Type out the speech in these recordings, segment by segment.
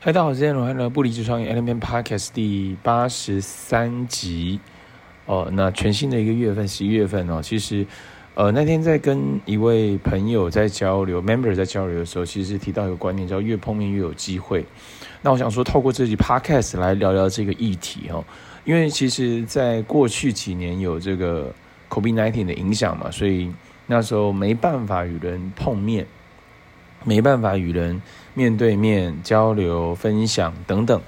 嗨，大家好，我是罗汉的不离职创业 Element Podcast 第八十三集哦。那全新的一个月份，十一月份哦，其实呃那天在跟一位朋友在交流，member 在交流的时候，其实提到一个观念，叫越碰面越有机会。那我想说，透过这集 Podcast 来聊聊这个议题哦，因为其实在过去几年有这个 COVID-19 的影响嘛，所以那时候没办法与人碰面。没办法与人面对面交流、分享等等，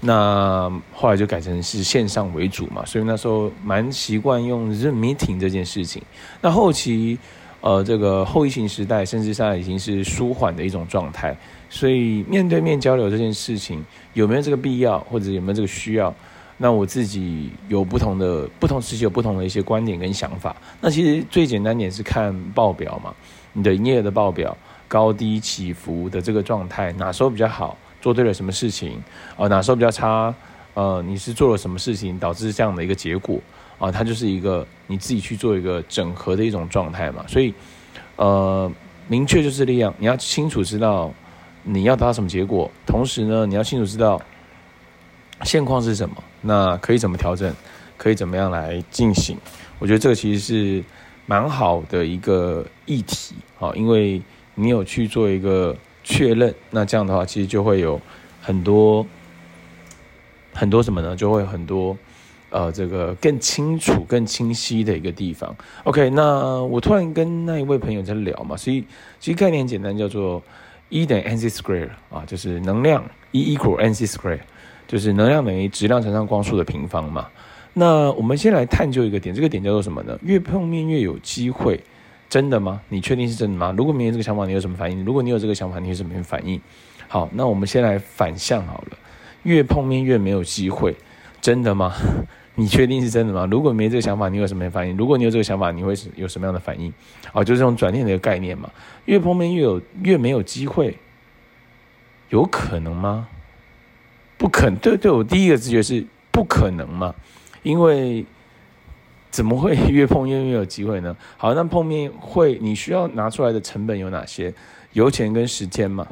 那后来就改成是线上为主嘛，所以那时候蛮习惯用 Zoom meeting 这件事情。那后期，呃，这个后疫情时代，甚至现在已经是舒缓的一种状态，所以面对面交流这件事情有没有这个必要，或者有没有这个需要？那我自己有不同的不同时期有不同的一些观点跟想法。那其实最简单点是看报表嘛，你的营业的报表。高低起伏的这个状态，哪时候比较好，做对了什么事情，啊，哪时候比较差，呃，你是做了什么事情导致这样的一个结果，啊，它就是一个你自己去做一个整合的一种状态嘛。所以，呃，明确就是这样，你要清楚知道你要达到什么结果，同时呢，你要清楚知道现况是什么，那可以怎么调整，可以怎么样来进行。我觉得这个其实是蛮好的一个议题，啊，因为。你有去做一个确认，那这样的话，其实就会有很多很多什么呢？就会很多呃，这个更清楚、更清晰的一个地方。OK，那我突然跟那一位朋友在聊嘛，所以其实概念简单，叫做 E 等于 n c square 啊，就是能量 E equal n c square，就是能量等于质量乘上光速的平方嘛。那我们先来探究一个点，这个点叫做什么呢？越碰面越有机会。真的吗？你确定是真的吗？如果没有这个想法，你有什么反应？如果你有这个想法，你有什么反应？好，那我们先来反向好了。越碰面越没有机会，真的吗？你确定是真的吗？如果没这个想法，你有什么反应？如果你有这个想法，你会有什么样的反应？哦，就是这种转念的一个概念嘛。越碰面越有越没有机会，有可能吗？不可能。对对，我第一个直觉是不可能嘛，因为。怎么会越碰越越有机会呢？好，那碰面会你需要拿出来的成本有哪些？油钱跟时间嘛。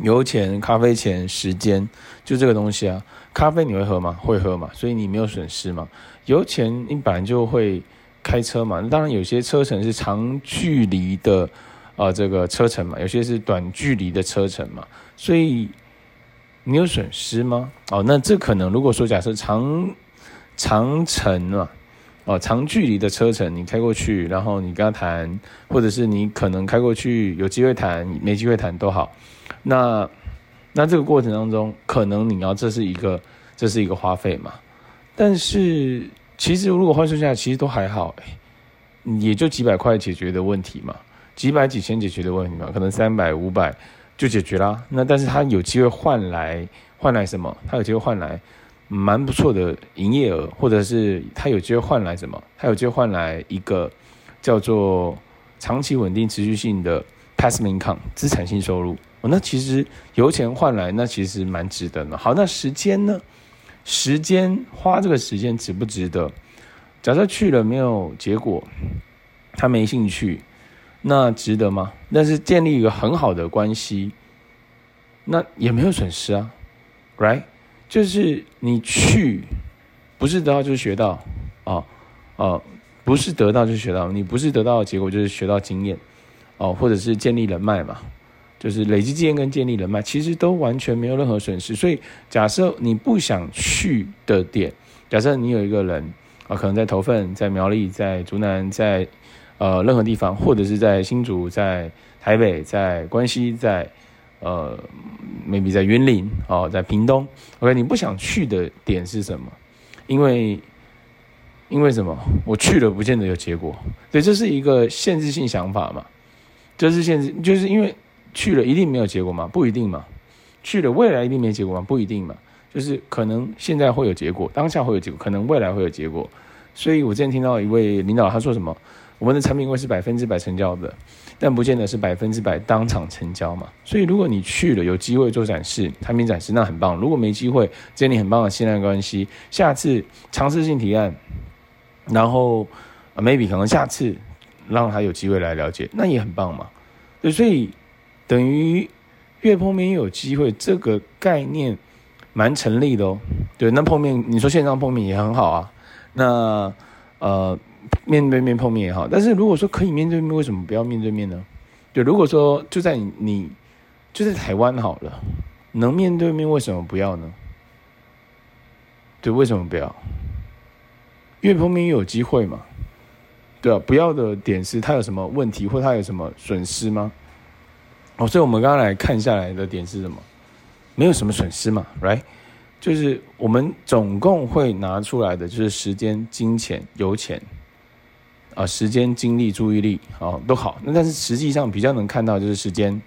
油钱、咖啡钱、时间，就这个东西啊。咖啡你会喝吗？会喝嘛，所以你没有损失嘛。油钱你本来就会开车嘛，当然有些车程是长距离的啊、呃，这个车程嘛，有些是短距离的车程嘛，所以你有损失吗？哦，那这可能如果说假设长长程啊。哦，长距离的车程你开过去，然后你跟他谈，或者是你可能开过去有机会谈，没机会谈都好。那那这个过程当中，可能你要这是一个这是一个花费嘛？但是其实如果换算下来，其实都还好，也就几百块解决的问题嘛，几百几千解决的问题嘛，可能三百五百就解决啦。那但是他有机会换来换来什么？他有机会换来。蛮不错的营业额，或者是他有机会换来什么？他有机会换来一个叫做长期稳定持续性的 passive income 资产性收入。哦，那其实油钱换来，那其实蛮值得的。好，那时间呢？时间花这个时间值不值得？假设去了没有结果，他没兴趣，那值得吗？但是建立一个很好的关系，那也没有损失啊，right？就是你去，不是得到就是学到，哦、哦，不是得到就是学到，你不是得到的结果就是学到经验，哦，或者是建立人脉嘛，就是累积经验跟建立人脉，其实都完全没有任何损失。所以假设你不想去的点，假设你有一个人啊、可能在头份、在苗栗、在竹南、在呃任何地方，或者是在新竹、在台北、在关西、在。呃，maybe 在云林哦，在屏东，OK，你不想去的点是什么？因为，因为什么？我去了不见得有结果，对，这是一个限制性想法嘛，这是限制，就是因为去了一定没有结果嘛？不一定嘛，去了未来一定没结果吗？不一定嘛，就是可能现在会有结果，当下会有结果，可能未来会有结果，所以我之前听到一位领导他说什么？我们的产品会是百分之百成交的，但不见得是百分之百当场成交嘛。所以如果你去了，有机会做展示、产品展示，那很棒。如果没机会，建立很棒的信赖关系，下次尝试性提案，然后 maybe 可能下次让他有机会来了解，那也很棒嘛。对，所以等于越碰面越有机会，这个概念蛮成立的哦。对，那碰面你说线上碰面也很好啊。那呃，面对面碰面也好，但是如果说可以面对面，为什么不要面对面呢？对，如果说就在你就在台湾好了，能面对面为什么不要呢？对，为什么不要？月碰面又有机会嘛？对啊，不要的点是他有什么问题，或他有什么损失吗？哦，所以我们刚刚来看下来的点是什么？没有什么损失嘛，right？就是我们总共会拿出来的就是时间、金钱、油钱啊，时间、精力、注意力啊，都好。那但是实际上比较能看到就是时间，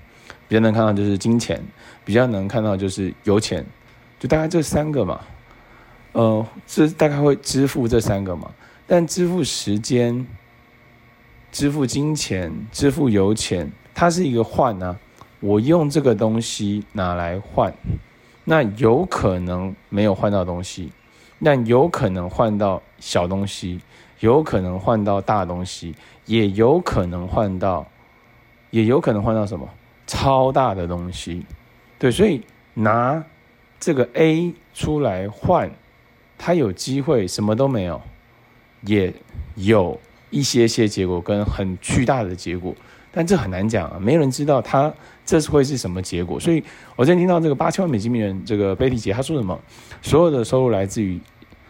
比较能看到就是金钱，比较能看到就是油钱，就大概这三个嘛。呃，这大概会支付这三个嘛。但支付时间、支付金钱、支付油钱，它是一个换啊。我用这个东西拿来换。那有可能没有换到东西，但有可能换到小东西，有可能换到大东西，也有可能换到，也有可能换到什么超大的东西。对，所以拿这个 A 出来换，它有机会什么都没有，也有一些些结果跟很巨大的结果。但这很难讲啊，没有人知道他这是会是什么结果。所以我今天听到这个八千万美金名人这个贝蒂姐，她说什么？所有的收入来自于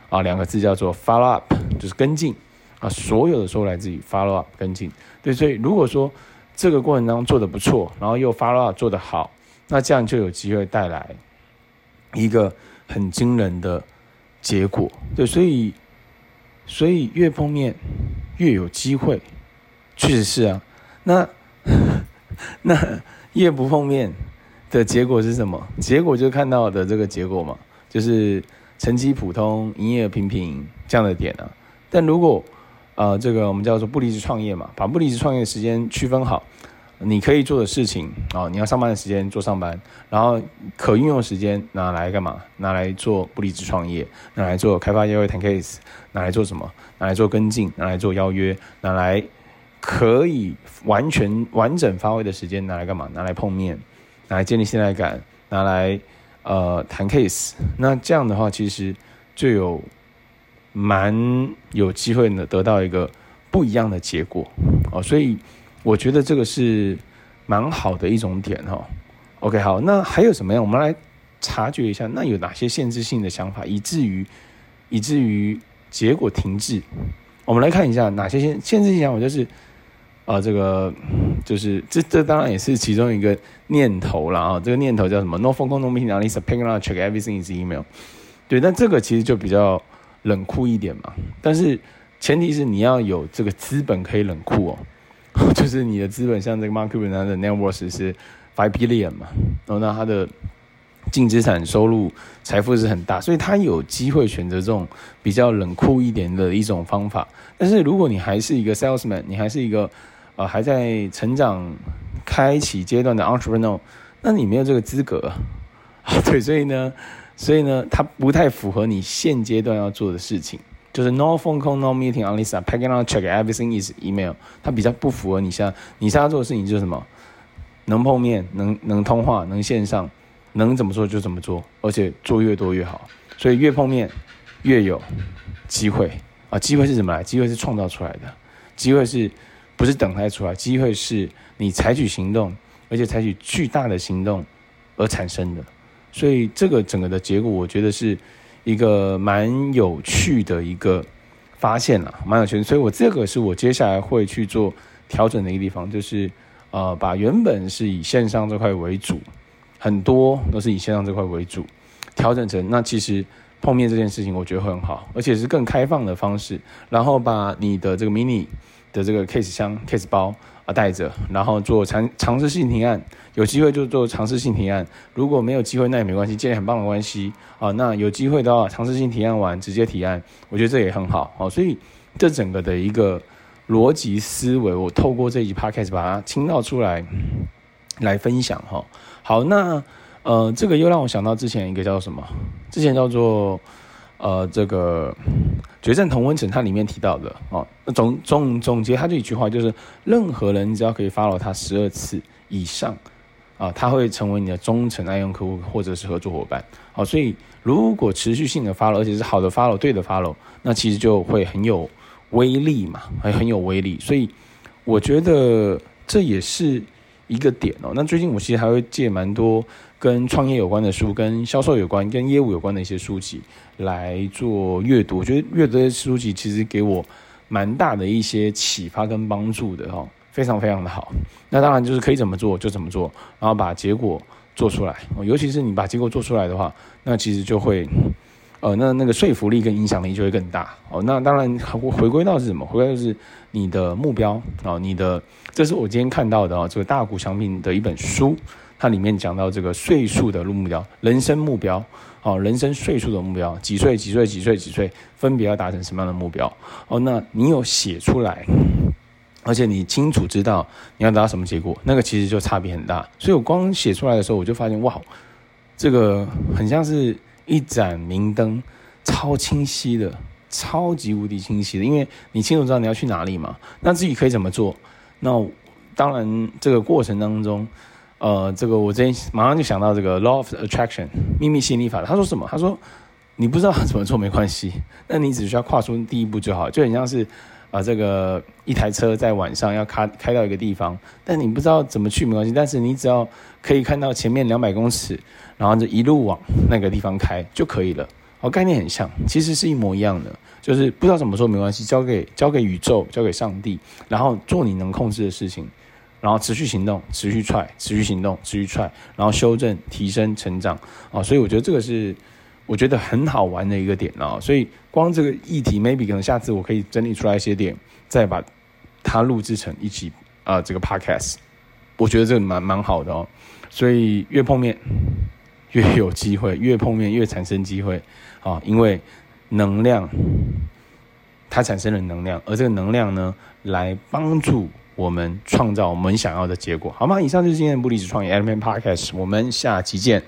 啊两个字叫做 follow up，就是跟进啊。所有的收入来自于 follow up 跟进。对，所以如果说这个过程当中做得不错，然后又 follow up 做得好，那这样就有机会带来一个很惊人的结果。对，所以所以越碰面越有机会，确实是啊。那 那越不碰面的结果是什么？结果就看到的这个结果嘛，就是成绩普通、营业额平平这样的点啊。但如果呃这个我们叫做不离职创业嘛，把不离职创业的时间区分好，你可以做的事情啊、你要上班的时间做上班，然后可运用的时间拿来干嘛？拿来做不离职创业，拿来做开发邀约谈 case，拿来做什么？拿来做跟进，拿来做邀约，拿来。可以完全完整发挥的时间拿来干嘛？拿来碰面，拿来建立信赖感，拿来呃谈 case。那这样的话，其实就有蛮有机会呢，得到一个不一样的结果哦。所以我觉得这个是蛮好的一种点哈。OK，好，那还有什么样？我们来察觉一下，那有哪些限制性的想法，以至于以至于结果停滞？我们来看一下哪些限限制性想法，就是。啊，这个就是这这当然也是其中一个念头了啊。这个念头叫什么？No phone call, no meeting, unless I pick up, check everything is email。对，但这个其实就比较冷酷一点嘛。但是前提是你要有这个资本可以冷酷哦，就是你的资本像这个 Mark Cuban 的 net worth 是 five billion 嘛，然后那他的净资产收入财富是很大，所以他有机会选择这种比较冷酷一点的一种方法。但是如果你还是一个 salesman，你还是一个呃，还在成长、开启阶段的 entrepreneur，那你没有这个资格。对，所以呢，所以呢，它不太符合你现阶段要做的事情，就是 no phone call, no meeting, only packing out check, everything is email。它比较不符合你现在你现在做的事情，就是什么？能碰面，能能通话，能线上，能怎么做就怎么做，而且做越多越好。所以越碰面越有机会啊！机会是什么来？机会是创造出来的，机会是。不是等待出来，机会是你采取行动，而且采取巨大的行动而产生的。所以这个整个的结果，我觉得是一个蛮有趣的一个发现啦，蛮有趣。所以我这个是我接下来会去做调整的一个地方，就是呃，把原本是以线上这块为主，很多都是以线上这块为主，调整成那其实碰面这件事情，我觉得很好，而且是更开放的方式，然后把你的这个 mini。的这个 case 箱、case 包啊带着，然后做尝尝试性提案，有机会就做尝试性提案。如果没有机会，那也没关系，建立很棒的关系啊。那有机会的话，尝试性提案完直接提案，我觉得这也很好啊。所以这整个的一个逻辑思维，我透过这一集 podcast 把它倾倒出来来分享哈。好，那呃，这个又让我想到之前一个叫做什么？之前叫做。呃，这个决战同温层，它里面提到的哦，总总总结，它这一句话就是：任何人只要可以 follow 他十二次以上，啊，他会成为你的忠诚爱用客户或者是合作伙伴。好，所以如果持续性的 follow，而且是好的 follow，对的 follow，那其实就会很有威力嘛，还很有威力。所以我觉得这也是一个点哦。那最近我其实还会借蛮多跟创业有关的书、跟销售有关、跟业务有关的一些书籍来做阅读。我觉得阅读这些书籍其实给我蛮大的一些启发跟帮助的哈。非常非常的好，那当然就是可以怎么做就怎么做，然后把结果做出来。尤其是你把结果做出来的话，那其实就会，呃，那那个说服力跟影响力就会更大。哦，那当然回归到是什么？回归到是你的目标哦，你的这是我今天看到的啊，这个大谷翔平的一本书，它里面讲到这个岁数的目标，人生目标，哦，人生岁数的目标，几岁几岁几岁几岁，分别要达成什么样的目标？哦，那你有写出来？而且你清楚知道你要达到什么结果，那个其实就差别很大。所以我光写出来的时候，我就发现哇，这个很像是一盏明灯，超清晰的，超级无敌清晰的。因为你清楚知道你要去哪里嘛，那自己可以怎么做？那当然这个过程当中，呃，这个我之前马上就想到这个 Law of Attraction 秘密吸引力法。他说什么？他说你不知道怎么做没关系，那你只需要跨出第一步就好，就很像是。啊，这个一台车在晚上要开开到一个地方，但你不知道怎么去没关系，但是你只要可以看到前面两百公尺，然后就一路往那个地方开就可以了。哦，概念很像，其实是一模一样的，就是不知道怎么说没关系，交给交给宇宙，交给上帝，然后做你能控制的事情，然后持续行动，持续 try，持续行动，持续 try，然后修正、提升、成长。啊，所以我觉得这个是。我觉得很好玩的一个点哦，所以光这个议题，maybe 可能下次我可以整理出来一些点，再把它录制成一集啊、呃，这个 podcast，我觉得这个蛮蛮好的哦。所以越碰面越有机会，越碰面越产生机会啊，因为能量它产生了能量，而这个能量呢，来帮助我们创造我们想要的结果，好吗？以上就是今天的不离职创业 Element Podcast，我们下期见。